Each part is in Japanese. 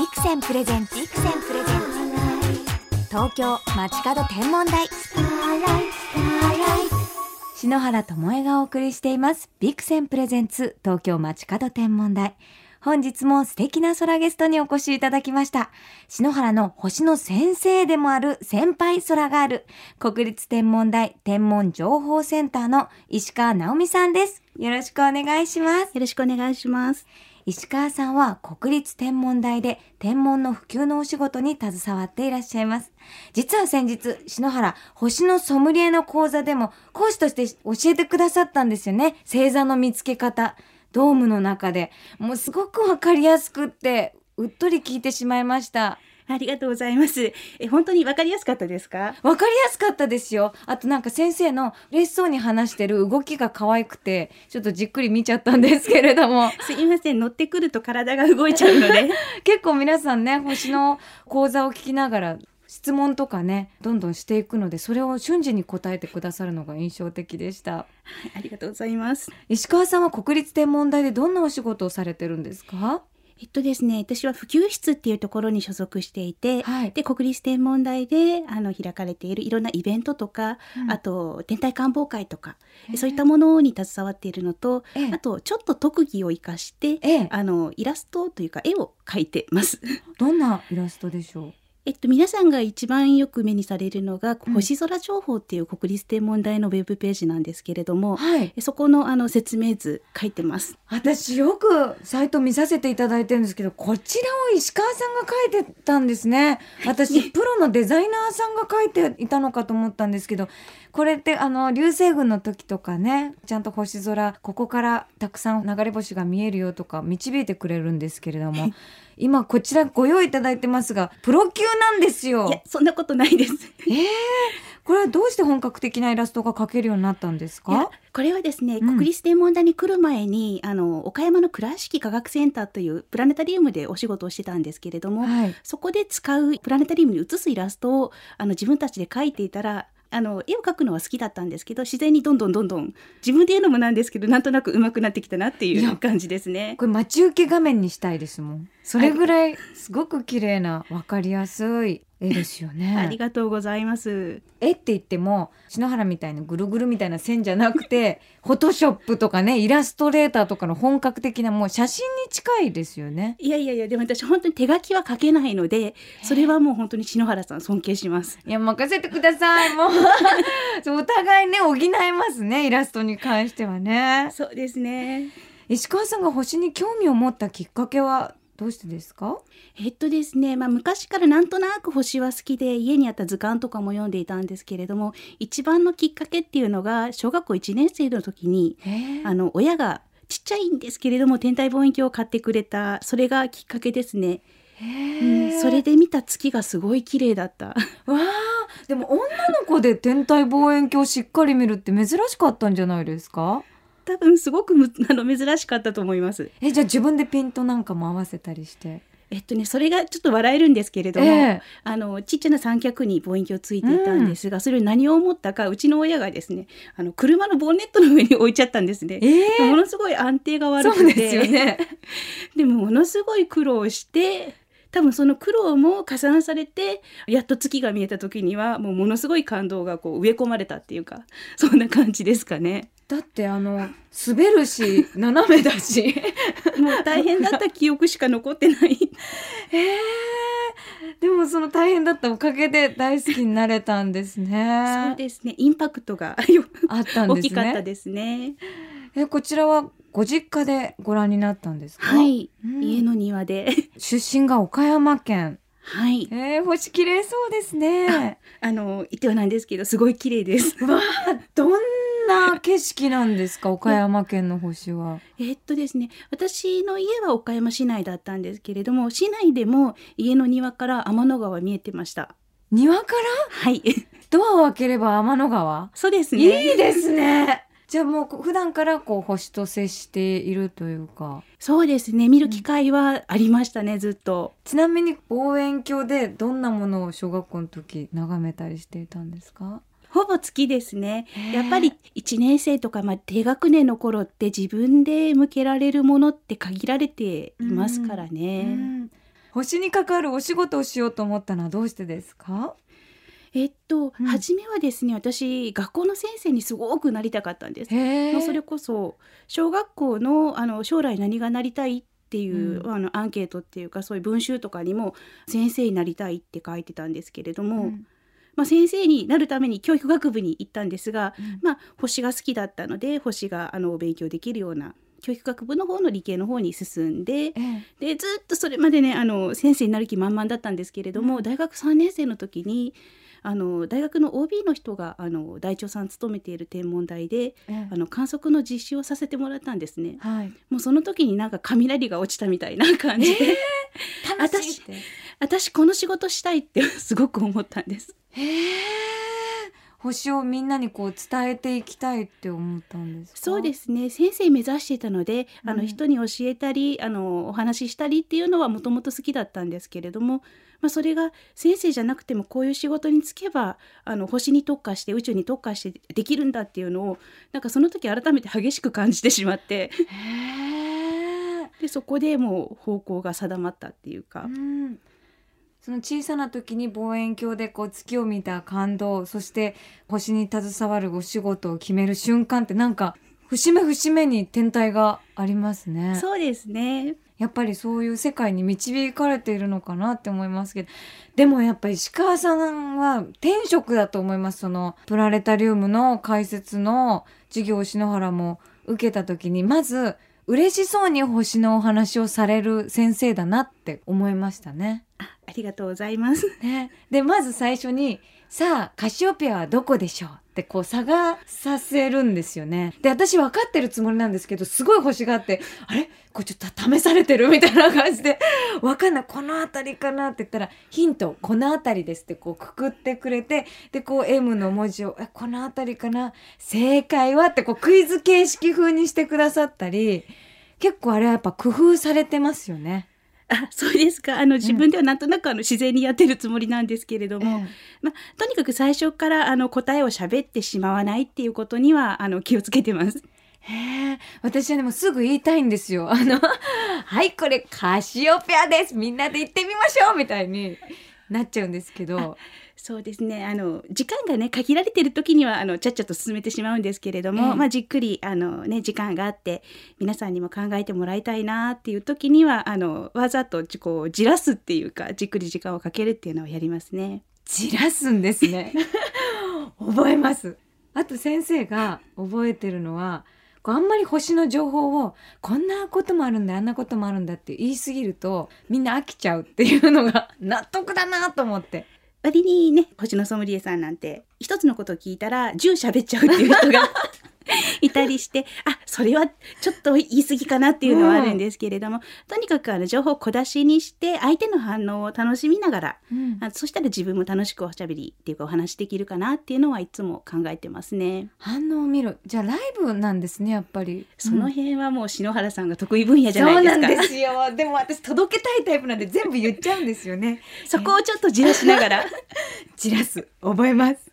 ビクセンプレゼンツビクセンプレゼンツ東京街角天文台篠原智恵がお送りしていますビクセンプレゼンツ東京街角天文台本日も素敵な空ゲストにお越しいただきました。篠原の星の先生でもある先輩空がある国立天文台天文情報センターの石川直美さんです。よろしくお願いします。よろしくお願いします。石川さんは国立天文台で天文の普及のお仕事に携わっていらっしゃいます。実は先日、篠原、星のソムリエの講座でも講師として教えてくださったんですよね。星座の見つけ方。ドームの中で。もうすごくわかりやすくって、うっとり聞いてしまいました。ありがとうございます。え、本当にわかりやすかったですか？わかりやすかったですよ。あとなんか先生の嬉しそうに話してる動きが可愛くて、ちょっとじっくり見ちゃったんですけれども。すいません、乗ってくると体が動いちゃうので。結構皆さんね星の講座を聞きながら質問とかねどんどんしていくのでそれを瞬時に答えてくださるのが印象的でしたはいありがとうございます。石川さんは国立天文台でどんなお仕事をされてるんですか？えっとですね、私は普及室っていうところに所属していて、はい。で国立天文台であの開かれているいろんなイベントとか、うん。あと天体観望会とか、へえそういったものに携わっているのと、ええ。あとちょっと特技を生かして、ええ。あのイラストというか絵を描いてます。どんなイラストでしょう？えっと、皆さんが一番よく目にされるのが、うん。星空情報っていう国立天文台のウェブページなんですけれども、はい。そこのあの説明図書いてます。私よくサイト見させていただいてるんですけどこちらを石川さんが書いてたんですね。私 プロのデザイナーさんが書いていたのかと思ったんですけどこれってあの流星群の時とかねちゃんと星空ここからたくさん流れ星が見えるよとか導いてくれるんですけれども今こちらご用意いただいてますがプロ級なんですいやよ。そんなことないです。えー、これはどうして本格的なイラストが描けるようになったんですか？これはですね、うん国立天文台に来る前にあの岡山の倉敷科学センターというプラネタリウムでお仕事をしてたんですけれども、はいそこで使うプラネタリウムに映すイラストをあの自分たちで描いていたらあの絵を描くのは好きだったんですけど自然にどんどんどんどん自分で言うのもなんですけどなんとなく上手くなってきたなっていう感じですね。これ待ち受け画面にしたいですもん。それぐらいすごく綺麗なわかりやすい絵ですよね。ありがとうございます。絵って言っても篠原みたいなぐるぐるみたいな線じゃなくてフォトショップとかねイラストレーターとかの本格的なもう写真に近いですよね。いやいやいやでも私本当に手書きは書けないのでそれはもう本当に篠原さん尊敬します。いや任せてくださいもう お互いね補いますねイラストに関してはね。そうですね。石川さんが星に興味を持ったきっかけはどうしてですか？えっとですね、まあ、昔からなんとなく星は好きで家にあった図鑑とかも読んでいたんですけれども一番のきっかけっていうのが小学校1年生の時にへあの親がちっちゃいんですけれども天体望遠鏡を買ってくれたそれがきっかけですね、え。うん、それで見た月がすごい綺麗だった。わあ。でも女の子で天体望遠鏡をしっかり見るって珍しかったんじゃないですか？多分すごくむあの珍しかったと思います。えじゃあ自分でピントなんかも合わせたりして。えっとねそれがちょっと笑えるんですけれども、ええ。あのちっちゃな三脚に望遠鏡ついていたんですが、それを何を思ったかうちの親がですねあの車のボンネットの上に置いちゃったんですね。えものすごい安定が悪くて。そうですよね。でもものすごい苦労して多分その苦労も重なされてやっと月が見えた時にはもうものすごい感動がこう植え込まれたっていうかそんな感じですかね。だってあの滑るし斜めだし。もう大変だった記憶しか残ってない。えー、でもその大変だったおかげで大好きになれたんですそうねですね。インパクトがよあったん大ですね。きかったですね。えこちらはご実家でご覧になったんですか？はい、うん。家の庭で。出身が岡山県。はい。えー、星綺麗そうですね。あの言ってはなんですけどすごい綺麗です。うわあどんな景色なんですか？岡山県の星は。えっとですね私の家は岡山市内だったんですけれども市内でも家の庭から天の川見えてました。庭から？はい ドアを開ければ天の川、そうですいね。いですね。じゃあもう普段からこう星と接しているというか。そうですね見る機会はありましたねずっと。ちなみに望遠鏡でどんなものを小学校の時眺めたりしていたんですか？ほぼ月ですね。やっぱり1年生とか、まあ、低学年の頃って自分で向けられるものって限られていますからね。うん。星に関わるお仕事をしようと思ったのはどうしてですか？えっと、うん。初めはですね私学校の先生にすごくなりたかったんです。へまあ、それこそ小学校のあの将来何がなりたいっていう、うん。あのアンケートっていうかそういう文集とかにも先生になりたいって書いてたんですけれども、うんまあ、先生になるために教育学部に行ったんですが、うん。まあ、星が好きだったので星があの勉強できるような教育学部の方の理系の方に進んでええ。でずっとそれまでねあの先生になる気満々だったんですけれども、うん。大学3年生の時にあの大学の OB の人があの大長さん勤めている天文台でええ。あの観測の実習をさせてもらったんですね。はい。もうその時になんか雷が落ちたみたいな感じで、楽しいって。私この仕事したいってすごく思ったんです。へえ星をみんなにこう伝えていきたいって思ったんですか？そうですね。先生目指していたのであの、うん人に教えたりあのお話ししたりっていうのはもともと好きだったんですけれども、まあ、それが先生じゃなくてもこういう仕事に就けばあの星に特化して宇宙に特化してできるんだっていうのをなんかその時改めて激しく感じてしまってへえでそこでもう方向が定まったっていうか。うんその小さな時に望遠鏡でこう月を見た感動そして星に携わるお仕事を決める瞬間ってなんか節目節目に天体がありますね。そうですね。やっぱりそういう世界に導かれているのかなって思いますけど。でもやっぱり石川さんは天職だと思います。そのプラネタリウムの解説の授業を篠原も受けた時にまず嬉しそうに星のお話をされる先生だなって思いましたね。あありがとうございます。ね、でまず最初に「さあカシオペアはどこでしょう?」ってこう探させるんですよね。で私分かってるつもりなんですけどすごい星がって「あれ？これちょっと試されてる?」みたいな感じで「分かんないこの辺りかな?」って言ったら「ヒントこの辺りです」ってこうくくってくれてでこう M の文字を「えこの辺りかな？正解は?」ってこうクイズ形式風にしてくださったり結構あれはやっぱ工夫されてますよね。あそうですかあの自分ではなんとなくあの自然にやってるつもりなんですけれども、ええまあ、とにかく最初からあの答えを喋ってしまわないっていうことにはあの気をつけてます。へえ、私はでもすぐ言いたいんですよ。あの、はい、これカシオペアです。みんなで行ってみましょうみたいになっちゃうんですけど。そうですねあの時間がね限られてる時にはあのちゃっちゃと進めてしまうんですけれども、ええまあ、じっくりあの、ね、時間があって皆さんにも考えてもらいたいなっていう時にはあのわざとこうじらすっていうかじっくり時間をかけるっていうのをやりますね。じらすんですね。覚えます。あと先生が覚えてるのは、こうあんまり星の情報をこんなこともあるんだあんなこともあるんだって言い過ぎるとみんな飽きちゃうっていうのが納得だなと思って割にね星のソムリエさんなんて一つのことを聞いたら10喋っちゃうっていう人が いたりしてあそれはちょっと言い過ぎかなっていうのはあるんですけれども、とにかくあの情報を小出しにして相手の反応を楽しみながらうん。あそしたら自分も楽しくおしゃべりっていうかお話できるかなっていうのはいつも考えてますね。反応を見る。じゃあライブなんですねやっぱり。そのうん。辺はもう篠原さんが得意分野じゃないですか。そうなんですよ。でも私届けたいタイプなんで全部言っちゃうんですよね。そこをちょっとじらしながら。じらす。覚えます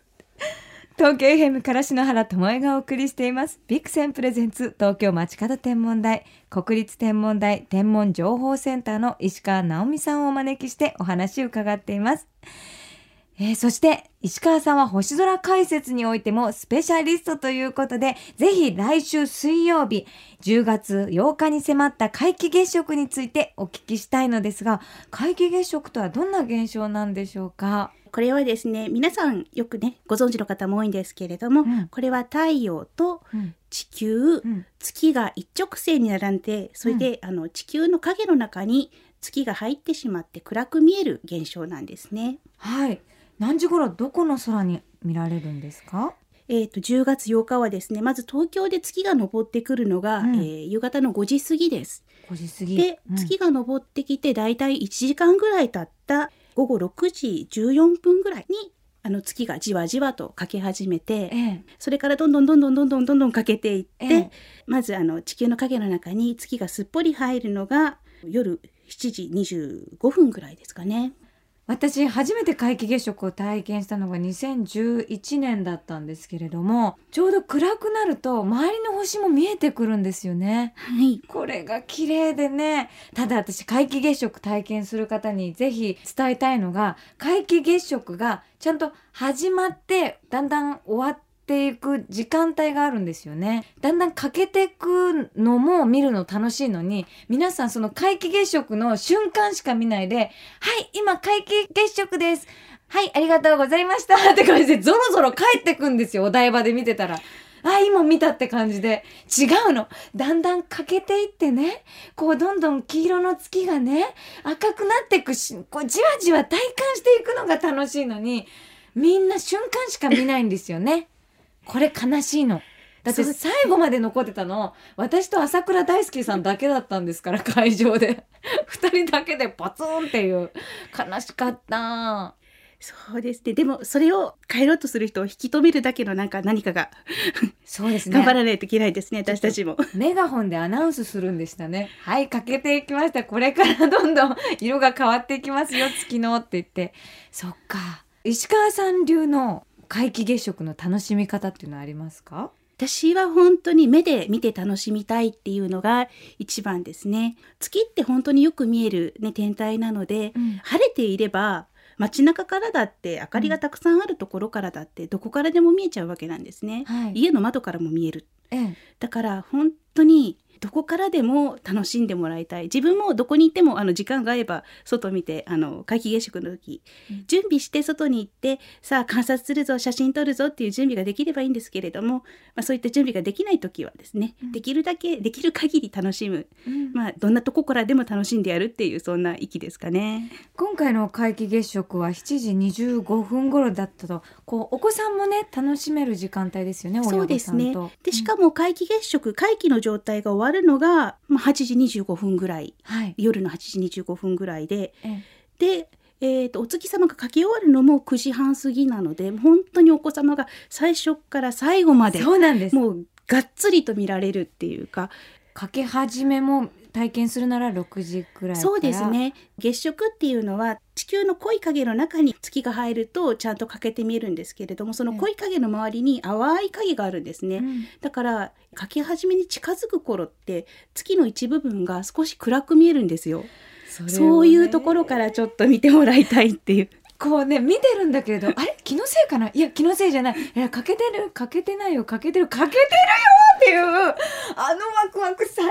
東京 FM から篠原智恵がお送りしています。ビクセンプレゼンツ東京街角天文台国立天文台天文情報センターの石川直美さんをお招きしてお話を伺っています。えーそして石川さんは星空解説においてもスペシャリストということでぜひ来週水曜日10月8日に迫った皆既月食についてお聞きしたいのですが皆既月食とはどんな現象なんでしょうか？これはですね皆さんよくねご存知の方も多いんですけれども、うんこれは太陽とうん地球、うん月が一直線に並んでそれで、あの地球の影の中に月が入ってしまって暗く見える現象なんですね。はい。何時頃どこの空に見られるんですか？えー、と10月8日はですねまず東京で月が昇ってくるのが、うんえー夕方の5時過ぎです。5時過ぎ。で、うん月が昇ってきてだいたい1時間ぐらい経った午後6時14分ぐらいにあの月がじわじわとかけ始めて、ええそれからどんどんどんどんどんどんどんどんかけていって、ええまずあの地球の影の中に月がすっぽり入るのが夜7時25分ぐらいですかね。私初めて皆既月食を体験したのが2011年だったんですけれどもちょうど暗くなると周りの星も見えてくるんですよねはい。これが綺麗でねただ私皆既月食体験する方にぜひ伝えたいのが皆既月食がちゃんと始まってだんだん終わってていく時間帯があるんですよねだんだん欠けていくのも見るの楽しいのに皆さんその皆既月食の瞬間しか見ないで「はい今皆既月食です」はい、ありがとうございました って感じでゾロゾロ帰ってくんですよ、お台場で見てたら。あ、今見たって感じで。違うの。だんだん欠けていってね、こうどんどん黄色の月がね、赤くなっていくし、こうじわじわ体感していくのが楽しいのに、みんな瞬間しか見ないんですよね。これ悲しいの。だって最後まで残ってたの、私と朝倉大輔さんだけだったんですから、会場で。二人だけでポツンっていう。悲しかった。そうですね。でもそれを帰ろうとする人を引き止めるだけのなんか何かがそうですね。頑張らないといけないですね。私たちも。メガホンでアナウンスするんでしたね。はい、かけていきました。これからどんどん色が変わっていきますよ、月のって言って。そっか。石川さん流の皆既月食の楽しみ方っていうのはありますか？私は本当に目で見て楽しみたいっていうのが一番ですね。月って本当によく見える、ね、天体なので、うん晴れていれば街中からだって明かりがたくさんあるところからだってどこからでも見えちゃうわけなんですね。はい。家の窓からも見える。ええ。だから本当にどこからでも楽しんでもらいたい。自分もどこに行ってもあの時間が合えば外見てあの皆既月食の時、うん。準備して外に行ってさあ観察するぞ写真撮るぞっていう準備ができればいいんですけれども、まあ、そういった準備ができない時はですね、うん。できるだけできる限り楽しむ、うん。まあ、どんなとこからでも楽しんでやるっていうそんな域ですかね。今回の皆既月食は7時25分頃だったと、こう、お子さんもね、楽しめる時間帯ですよね、そうですね。でしかも皆既月食皆既の状態が終わるのが、まあ、8時25分ぐらいはい。夜の8時25分ぐらいでえで、えー、とお月様が書き終わるのも9時半過ぎなので本当にお子様が最初から最後まえでそうなんです。もうがっつりと見られるっていうかかけ始めも体験するなら6時くらい。そうです。ね月食っていうのは地球の濃い影の中に月が入るとちゃんと欠けて見えるんですけれどもその濃い影の周りに淡い影があるんですね。うんだから書き始めに近づく頃って月の一部分が少し暗く見えるんですよ。ねそういうところからちょっと見てもらいたいっていう。こうね見てるんだけれど あれ？気のせいかな？いや気のせいじゃない。いや欠けてる欠けてないよ。欠けてる欠けてるよっていうあのワクワク最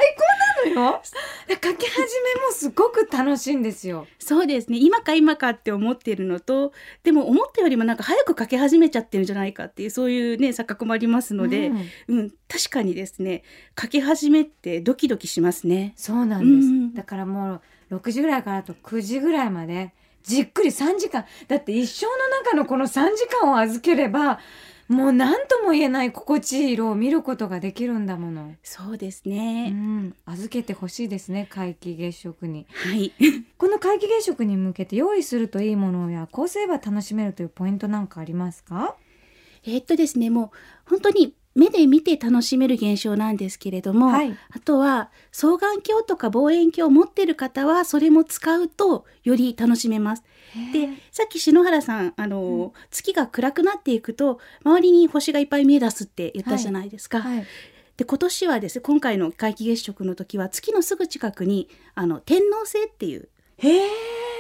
高なのよ。書き始めもすごく楽しいんですよ。そうですね。今か今かって思っているのとでも思ったよりもなんか早く書き始めちゃってるんじゃないかっていうそういうね錯覚もありますので、うん。うん。確かにですね。書き始めってドキドキしますね。そうなんです、うん。だからもう6時ぐらいからあと9時ぐらいまでじっくり3時間。だって一生の中のこの3時間を預ければもう何とも言えない心地いい色を見ることができるんだもの、そうですうね、ん、預けてほしいですね皆既月食に。はい。この皆既月食に向けて用意するといいものやこうすれば楽しめるというポイントなんかありますか？えーっとですねもう本当に目で見て楽しめる現象なんですけれども、はい。あとは双眼鏡とか望遠鏡を持ってる方はそれも使うとより楽しめます。でさっき篠原さんあの、月が暗くなっていくと周りに星がいっぱい見え出すって言ったじゃないですか。はい。で今年はですね今回の皆既月食の時は月のすぐ近くにあの天王星っていう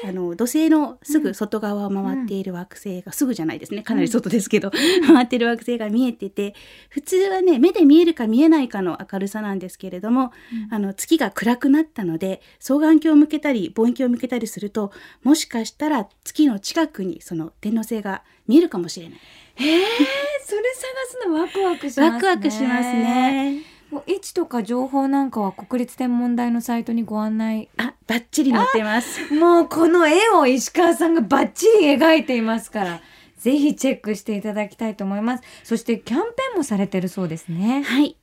あの土星のすぐ外側を回っている惑星が、すぐじゃないですね。かなり外ですけど、回ってる惑星が見えてて普通はね目で見えるか見えないかの明るさなんですけれども、あの月が暗くなったので双眼鏡を向けたり望遠鏡を向けたりするともしかしたら月の近くにその天王星が見えるかもしれない。へえそれ探すのワクワクしますね。ワクワクしますね。もう位置とか情報なんかは国立天文台のサイトにご案内あ、バッチリ載ってます。もうこの絵を石川さんがバッチリ描いていますからぜひチェックしていただきたいと思いますそしてキャンペーンもされてるそうですねはい。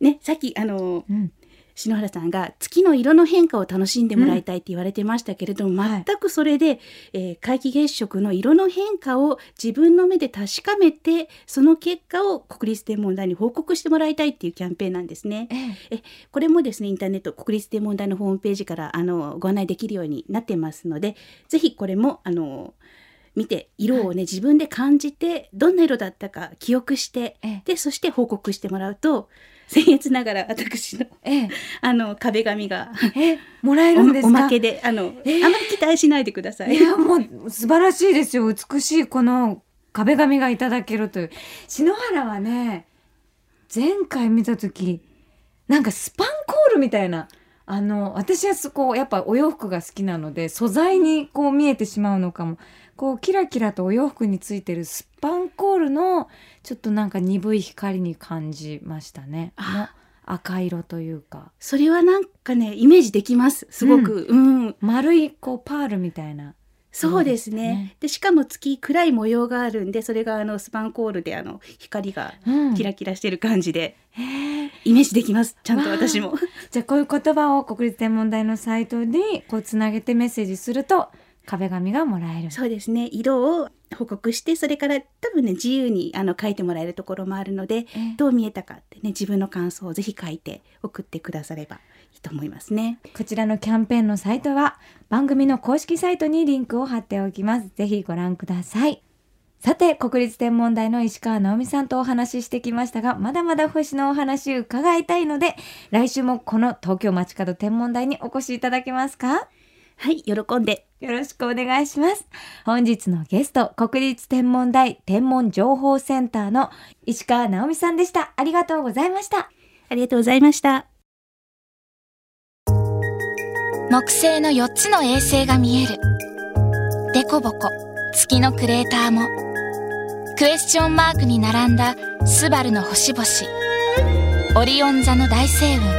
ね、さっきあのうん篠原さんが月の色の変化を楽しんでもらいたいって言われてましたけれども、はい。全くそれで、えー皆既月食の色の変化を自分の目で確かめてその結果を国立天文台に報告してもらいたいっていうキャンペーンなんですね。ええ。これもですねインターネット国立天文台のホームページからあのご案内できるようになってますのでぜひこれもあの見て色をね、自分で感じてどんな色だったか記憶してええ。でそして報告してもらうと 僭越ながら私のええ。あの壁紙がえもらえおるんですか？おまけであの、ええ。あまり期待しないでください。いやもう素晴らしいですよ。美しいこの壁紙がいただけるという。篠原はね前回見た時なんかスパンコールみたいなあの私はそこやっぱお洋服が好きなので素材にこう見えてしまうのかもこうキラキラとお洋服についてるスパンコールのちょっとなんか鈍い光に感じましたね。赤色というか。それはなんかねイメージできます。すごく、うん。丸いこうパールみたいな。そうですね。でしかも月暗い模様があるんでそれがあのスパンコールであの光がうん。キラキラしてる感じで、へえイメージできます。ちゃんと私も。じゃあこういう言葉を国立天文台のサイトにこうつなげてメッセージすると壁紙がもらえる。そうですね色を報告してそれから多分ね自由にあの書いてもらえるところもあるのでええどう見えたかってね自分の感想をぜひ書いて送ってくださればいいと思いますね。こちらのキャンペーンのサイトは番組の公式サイトにリンクを貼っておきます。ぜひご覧ください。さて、国立天文台の石川直美さんとお話ししてきましたが、まだまだ星のお話伺いたいので、来週もこの東京街角天文台にお越しいただけますか？はい喜んでよろしくお願いします。本日のゲスト、国立天文台天文情報センターの石川直美さんでした。ありがとうございました。ありがとうございました。木星の4つの衛星が見える。デコボコ、月のクレーターも。クエスチョンマークに並んだスバルの星々。オリオン座の大星雲。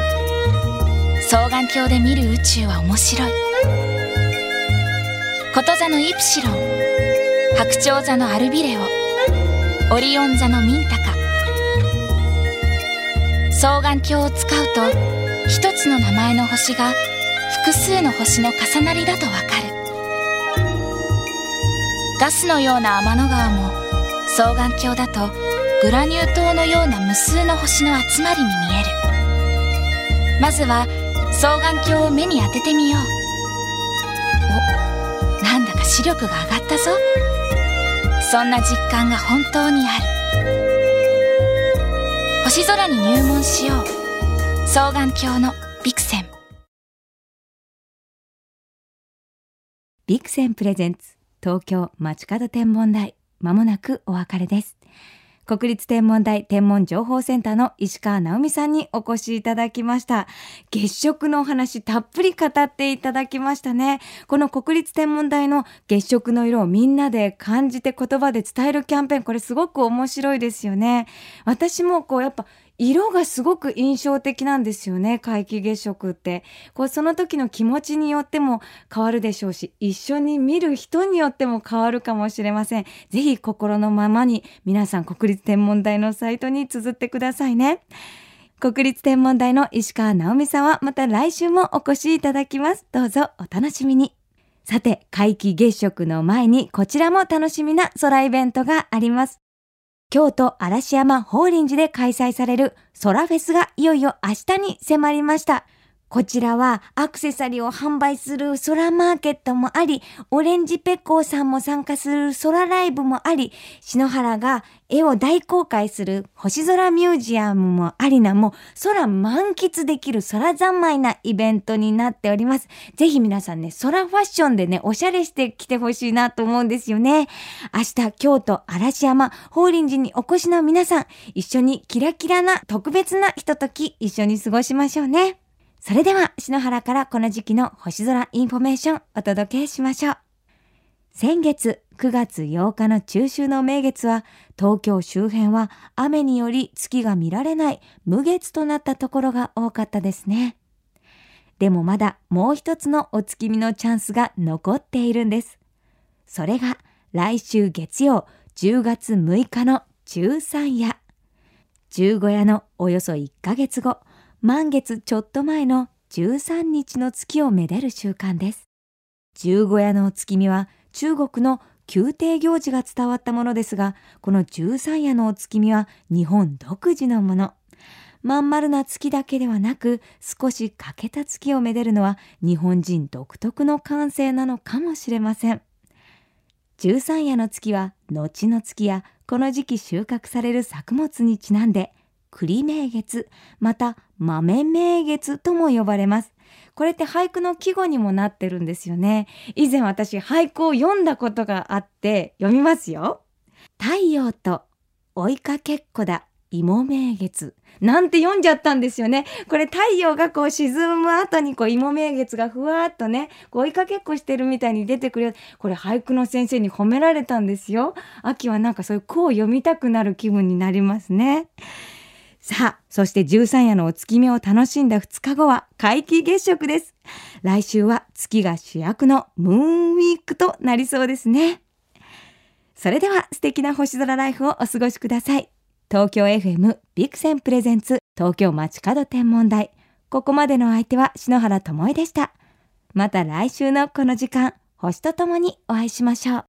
双眼鏡で見る宇宙は面白い。こと座のイプシロン。白鳥座のアルビレオ。オリオン座のミンタカ。双眼鏡を使うと、一つの名前の星が複数の星の重なりだとわかるガスのような天の川も双眼鏡だとグラニュー糖のような無数の星の集まりに見えるまずは双眼鏡を目に当ててみよう視力が上がったぞ。そんな実感が本当にある。星空に入門しよう。双眼鏡のビクセン。ビクセンプレゼンツ。東京街角天文台。まもなくお別れです。国立天文台天文情報センターの石川直美さんにお越しいただきました。月食のお話たっぷり語っていただきましたね。この国立天文台の月食の色をみんなで感じて言葉で伝えるキャンペーンこれすごく面白いですよね。私もこうやっぱ色がすごく印象的なんですよね皆既月食って。こうその時の気持ちによっても変わるでしょうし一緒に見る人によっても変わるかもしれません。ぜひ心のままに皆さん国立天文台のサイトに綴ってくださいね。国立天文台の石川直美さんはまた来週もお越しいただきます。どうぞお楽しみに。さて皆既月食の前にこちらも楽しみな空イベントがあります。京都嵐山法輪寺で開催される空フェスがいよいよ明日に迫りました。こちらはアクセサリーを販売する空マーケットもあり、オレンジペッコーさんも参加する空ライブもあり、篠原が絵を大公開する星空ミュージアムもありな、もう空満喫できる空三昧なイベントになっております。ぜひ皆さんね、空ファッションでね、おしゃれしてきてほしいなと思うんですよね。明日、京都嵐山法輪寺にお越しの皆さん、一緒にキラキラな特別なひととき一緒に過ごしましょうね。それでは、篠原からこの時期の星空インフォメーションお届けしましょう。先月9月8日の中秋の名月は、東京周辺は雨により月が見られない無月となったところが多かったですね。でもまだもう一つのお月見のチャンスが残っているんです。それが来週月曜10月6日の中三夜。十五夜のおよそ1ヶ月後、満月ちょっと前の13日の月をめでる習慣です。十五夜のお月見は中国の宮廷行事が伝わったものですが、この十三夜のお月見は日本独自のもの。まん丸な月だけではなく、少し欠けた月をめでるのは日本人独特の感性なのかもしれません。十三夜の月は後の月やこの時期収穫される作物にちなんで栗名月また豆名月とも呼ばれますこれって俳句の季語にもなってるんですよね以前私俳句を読んだことがあって読みますよ太陽と追いかけっこだ芋名月なんて読んじゃったんですよね。これ太陽がこう沈む後にこう芋名月がふわっとね、追いかけっこしてるみたいに出てくる。これ俳句の先生に褒められたんですよ。秋はなんかそういう句を読みたくなる気分になりますね。さあ、そして13夜のお月見を楽しんだ2日後は皆既月食です。来週は月が主役のムーンウィークとなりそうですね。それでは素敵な星空ライフをお過ごしください。東京 FM ビクセンプレゼンツ東京街角天文台。ここまでの相手は篠原智恵でした。また来週のこの時間、星とともにお会いしましょう。